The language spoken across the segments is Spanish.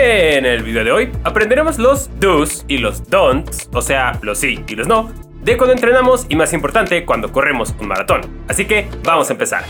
En el video de hoy aprenderemos los do's y los don'ts, o sea, los sí y los no, de cuando entrenamos y más importante, cuando corremos un maratón. Así que vamos a empezar.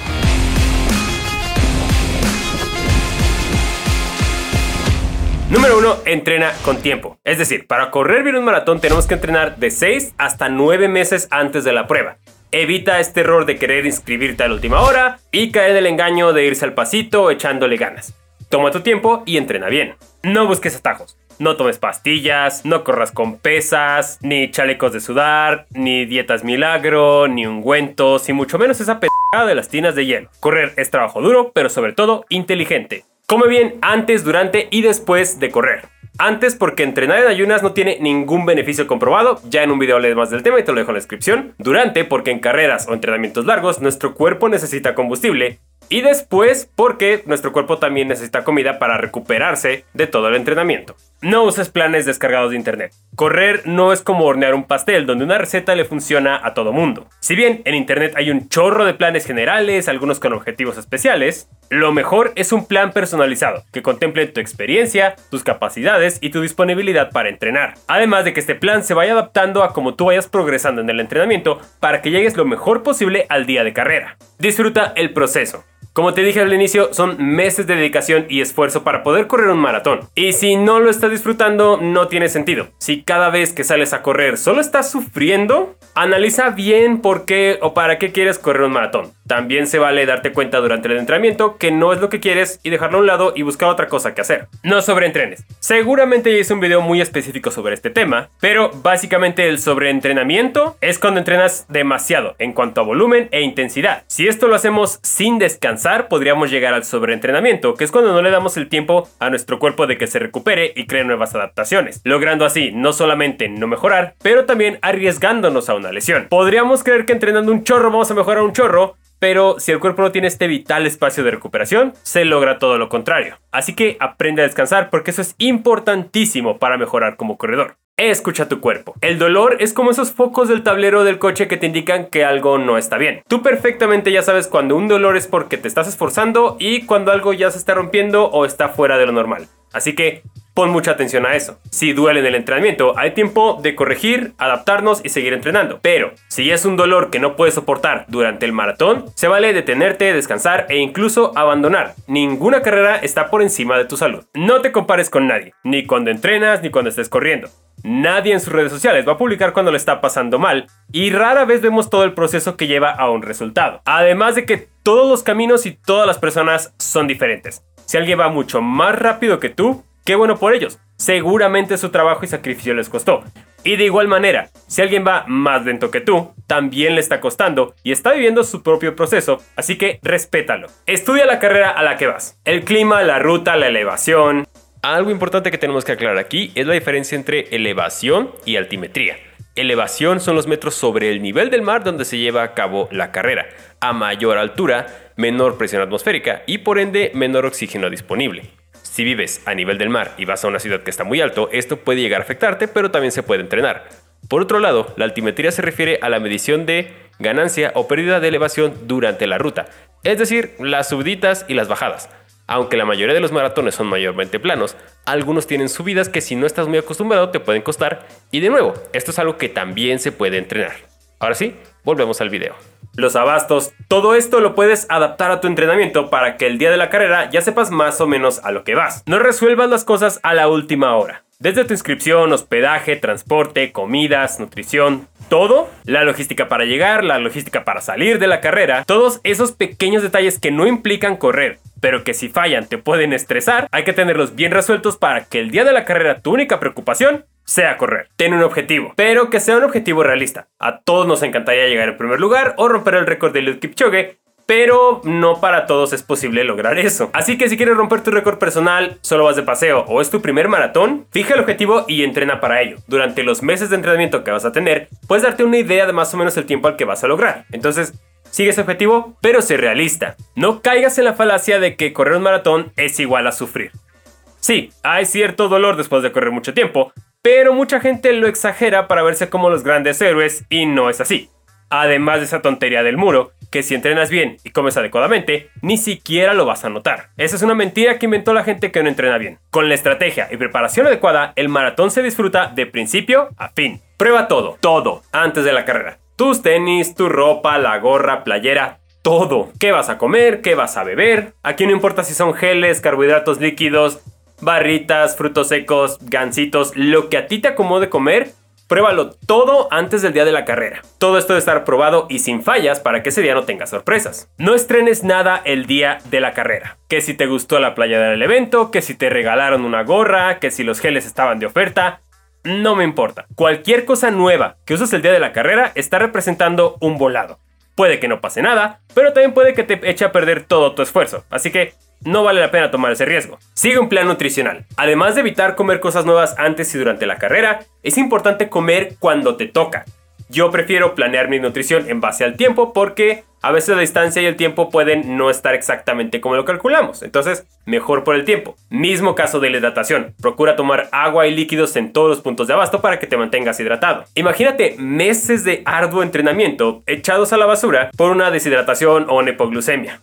Número 1. Entrena con tiempo. Es decir, para correr bien un maratón tenemos que entrenar de 6 hasta 9 meses antes de la prueba. Evita este error de querer inscribirte a la última hora y caer en el engaño de irse al pasito echándole ganas. Toma tu tiempo y entrena bien. No busques atajos. No tomes pastillas, no corras con pesas, ni chalecos de sudar, ni dietas milagro, ni ungüentos, y mucho menos esa p de las tinas de hielo. Correr es trabajo duro, pero sobre todo inteligente. Come bien antes, durante y después de correr. Antes porque entrenar en ayunas no tiene ningún beneficio comprobado, ya en un video lees más del tema y te lo dejo en la descripción. Durante porque en carreras o entrenamientos largos nuestro cuerpo necesita combustible y después, porque nuestro cuerpo también necesita comida para recuperarse de todo el entrenamiento. No uses planes descargados de internet. Correr no es como hornear un pastel donde una receta le funciona a todo mundo. Si bien en internet hay un chorro de planes generales, algunos con objetivos especiales, lo mejor es un plan personalizado que contemple tu experiencia, tus capacidades y tu disponibilidad para entrenar. Además de que este plan se vaya adaptando a cómo tú vayas progresando en el entrenamiento para que llegues lo mejor posible al día de carrera. Disfruta el proceso. Como te dije al inicio, son meses de dedicación y esfuerzo para poder correr un maratón. Y si no lo estás disfrutando, no tiene sentido. Si cada vez que sales a correr solo estás sufriendo, analiza bien por qué o para qué quieres correr un maratón. También se vale darte cuenta durante el entrenamiento que no es lo que quieres y dejarlo a un lado y buscar otra cosa que hacer. No sobreentrenes. Seguramente ya hice un video muy específico sobre este tema, pero básicamente el sobreentrenamiento es cuando entrenas demasiado en cuanto a volumen e intensidad. Si esto lo hacemos sin descansar, podríamos llegar al sobreentrenamiento, que es cuando no le damos el tiempo a nuestro cuerpo de que se recupere y cree nuevas adaptaciones, logrando así no solamente no mejorar, pero también arriesgándonos a una lesión. Podríamos creer que entrenando un chorro vamos a mejorar un chorro, pero si el cuerpo no tiene este vital espacio de recuperación, se logra todo lo contrario. Así que aprende a descansar porque eso es importantísimo para mejorar como corredor. Escucha tu cuerpo. El dolor es como esos focos del tablero del coche que te indican que algo no está bien. Tú perfectamente ya sabes cuando un dolor es porque te estás esforzando y cuando algo ya se está rompiendo o está fuera de lo normal. Así que Pon mucha atención a eso. Si duele en el entrenamiento, hay tiempo de corregir, adaptarnos y seguir entrenando. Pero si es un dolor que no puedes soportar durante el maratón, se vale detenerte, descansar e incluso abandonar. Ninguna carrera está por encima de tu salud. No te compares con nadie, ni cuando entrenas ni cuando estés corriendo. Nadie en sus redes sociales va a publicar cuando le está pasando mal y rara vez vemos todo el proceso que lleva a un resultado. Además de que todos los caminos y todas las personas son diferentes. Si alguien va mucho más rápido que tú, Qué bueno por ellos. Seguramente su trabajo y sacrificio les costó. Y de igual manera, si alguien va más lento que tú, también le está costando y está viviendo su propio proceso, así que respétalo. Estudia la carrera a la que vas. El clima, la ruta, la elevación. Algo importante que tenemos que aclarar aquí es la diferencia entre elevación y altimetría. Elevación son los metros sobre el nivel del mar donde se lleva a cabo la carrera. A mayor altura, menor presión atmosférica y por ende menor oxígeno disponible. Si vives a nivel del mar y vas a una ciudad que está muy alto, esto puede llegar a afectarte, pero también se puede entrenar. Por otro lado, la altimetría se refiere a la medición de ganancia o pérdida de elevación durante la ruta, es decir, las subidas y las bajadas. Aunque la mayoría de los maratones son mayormente planos, algunos tienen subidas que si no estás muy acostumbrado te pueden costar. Y de nuevo, esto es algo que también se puede entrenar. Ahora sí, volvemos al video los abastos, todo esto lo puedes adaptar a tu entrenamiento para que el día de la carrera ya sepas más o menos a lo que vas. No resuelvas las cosas a la última hora. Desde tu inscripción, hospedaje, transporte, comidas, nutrición, todo, la logística para llegar, la logística para salir de la carrera, todos esos pequeños detalles que no implican correr, pero que si fallan te pueden estresar, hay que tenerlos bien resueltos para que el día de la carrera tu única preocupación sea correr. Ten un objetivo, pero que sea un objetivo realista. A todos nos encantaría llegar en primer lugar o romper el récord de Eliud Kipchoge, pero no para todos es posible lograr eso. Así que si quieres romper tu récord personal, solo vas de paseo o es tu primer maratón, fija el objetivo y entrena para ello. Durante los meses de entrenamiento que vas a tener, puedes darte una idea de más o menos el tiempo al que vas a lograr. Entonces, sigue ese objetivo, pero sé realista. No caigas en la falacia de que correr un maratón es igual a sufrir. Sí, hay cierto dolor después de correr mucho tiempo, pero mucha gente lo exagera para verse como los grandes héroes y no es así. Además de esa tontería del muro, que si entrenas bien y comes adecuadamente, ni siquiera lo vas a notar. Esa es una mentira que inventó la gente que no entrena bien. Con la estrategia y preparación adecuada, el maratón se disfruta de principio a fin. Prueba todo, todo, antes de la carrera. Tus tenis, tu ropa, la gorra, playera, todo. ¿Qué vas a comer? ¿Qué vas a beber? Aquí no importa si son geles, carbohidratos líquidos, barritas, frutos secos, gansitos, lo que a ti te acomode comer, Pruébalo todo antes del día de la carrera. Todo esto debe estar probado y sin fallas para que ese día no tenga sorpresas. No estrenes nada el día de la carrera. Que si te gustó la playa del evento, que si te regalaron una gorra, que si los geles estaban de oferta, no me importa. Cualquier cosa nueva que uses el día de la carrera está representando un volado. Puede que no pase nada, pero también puede que te eche a perder todo tu esfuerzo. Así que no vale la pena tomar ese riesgo. Sigue un plan nutricional. Además de evitar comer cosas nuevas antes y durante la carrera, es importante comer cuando te toca. Yo prefiero planear mi nutrición en base al tiempo porque a veces la distancia y el tiempo pueden no estar exactamente como lo calculamos. Entonces, mejor por el tiempo. Mismo caso de la hidratación. Procura tomar agua y líquidos en todos los puntos de abasto para que te mantengas hidratado. Imagínate meses de arduo entrenamiento echados a la basura por una deshidratación o una hipoglucemia.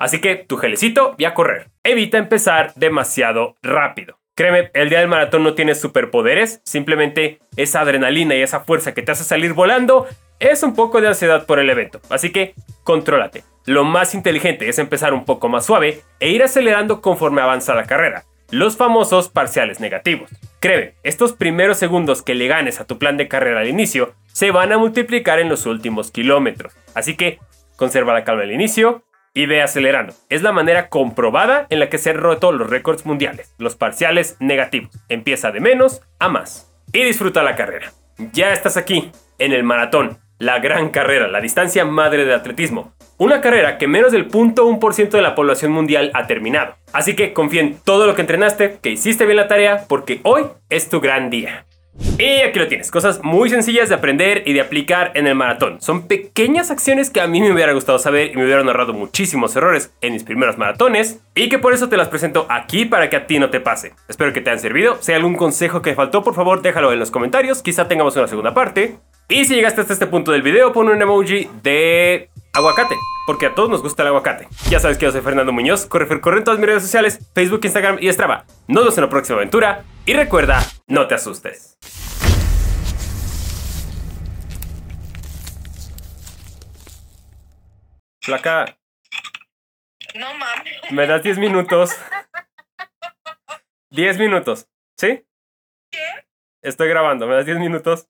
Así que tu gelecito y a correr. Evita empezar demasiado rápido. Créeme, el día del maratón no tiene superpoderes, simplemente esa adrenalina y esa fuerza que te hace salir volando es un poco de ansiedad por el evento. Así que contrólate. Lo más inteligente es empezar un poco más suave e ir acelerando conforme avanza la carrera. Los famosos parciales negativos. Créeme, estos primeros segundos que le ganes a tu plan de carrera al inicio se van a multiplicar en los últimos kilómetros. Así que conserva la calma al inicio, y ve acelerando. Es la manera comprobada en la que se han roto los récords mundiales, los parciales negativos. Empieza de menos a más. Y disfruta la carrera. Ya estás aquí, en el maratón, la gran carrera, la distancia madre de atletismo. Una carrera que menos del 0.1% de la población mundial ha terminado. Así que confía en todo lo que entrenaste, que hiciste bien la tarea, porque hoy es tu gran día. Y aquí lo tienes, cosas muy sencillas de aprender y de aplicar en el maratón. Son pequeñas acciones que a mí me hubiera gustado saber y me hubieran ahorrado muchísimos errores en mis primeros maratones y que por eso te las presento aquí para que a ti no te pase. Espero que te hayan servido. Si hay algún consejo que faltó, por favor déjalo en los comentarios, quizá tengamos una segunda parte. Y si llegaste hasta este punto del video, pon un emoji de aguacate, porque a todos nos gusta el aguacate. Ya sabes que yo soy Fernando Muñoz, corre, corre en todas mis redes sociales, Facebook, Instagram y Strava. Nos vemos en la próxima aventura y recuerda, no te asustes. Flaca. No mames. ¿Me das 10 minutos? 10 minutos, ¿sí? ¿Qué? Estoy grabando, ¿me das 10 minutos?